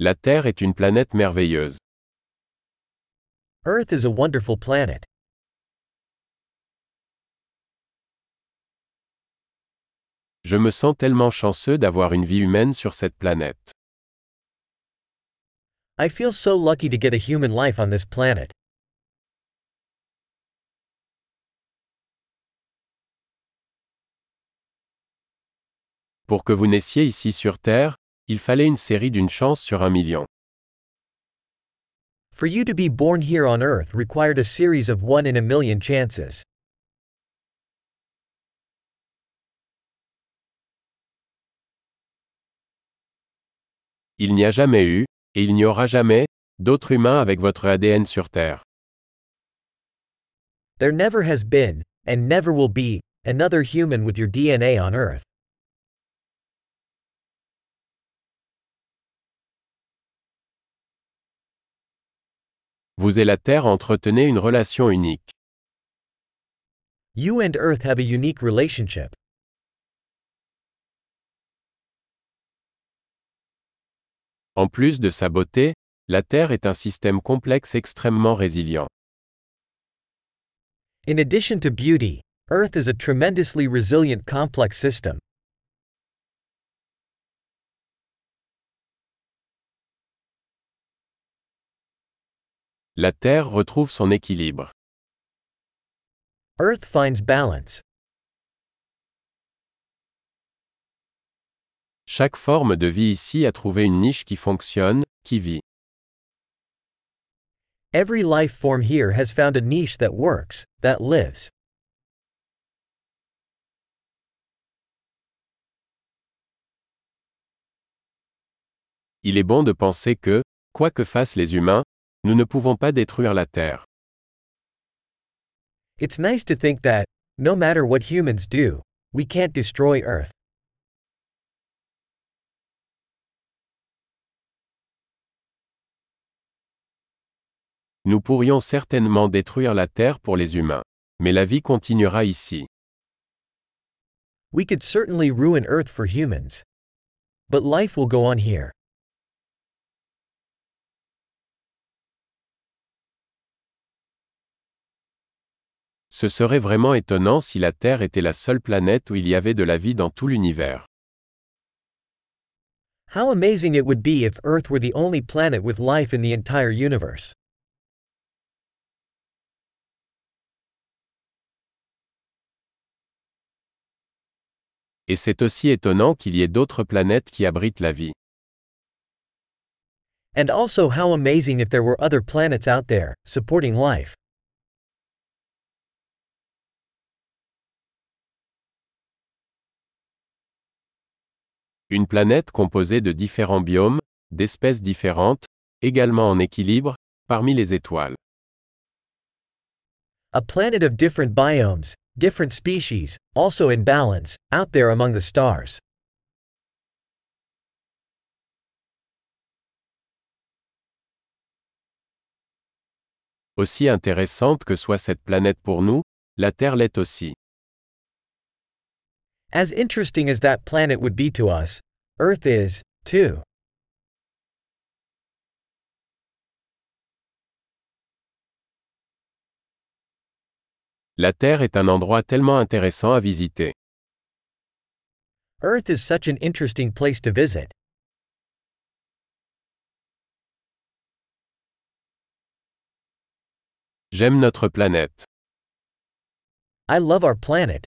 La Terre est une planète merveilleuse. Earth is a wonderful planet. Je me sens tellement chanceux d'avoir une vie humaine sur cette planète. I feel so lucky to get a human life on this planet. Pour que vous naissiez ici sur Terre, il fallait une série d'une chance sur un million. For you to be born here on Earth required a series of one in a million chances. Il n'y a jamais eu, et il n'y aura jamais, d'autres humains avec votre ADN sur Terre. There never has been, and never will be, another human with your DNA on Earth. Vous et la Terre entretenez une relation unique. You and Earth have a unique relationship. En plus de sa beauté, la Terre est un système complexe extrêmement résilient. In addition to beauty, Earth is a tremendously resilient complex system. La Terre retrouve son équilibre. Earth finds balance. Chaque forme de vie ici a trouvé une niche qui fonctionne, qui vit. Every life form here has found a niche that works, that lives. Il est bon de penser que, quoi que fassent les humains, nous ne pouvons pas détruire la Terre. It's nice to think that, no matter what humans do, we can't destroy Earth. Nous pourrions certainement détruire la Terre pour les humains. Mais la vie continuera ici. We could certainly ruin Earth for humans. But life will go on here. Ce serait vraiment étonnant si la Terre était la seule planète où il y avait de la vie dans tout l'univers. How amazing it would be if Earth were the only planet with life in the entire universe. Et c'est aussi étonnant qu'il y ait d'autres planètes qui abritent la vie. And also how amazing if there were other planets out there, supporting life. Une planète composée de différents biomes, d'espèces différentes, également en équilibre, parmi les étoiles. A planet of different biomes, different species, also in balance, out there among the stars. Aussi intéressante que soit cette planète pour nous, la Terre l'est aussi. As interesting as that planet would be to us, Earth is, too. La Terre est un endroit tellement intéressant à visiter. Earth is such an interesting place to visit. J'aime notre planète. I love our planet.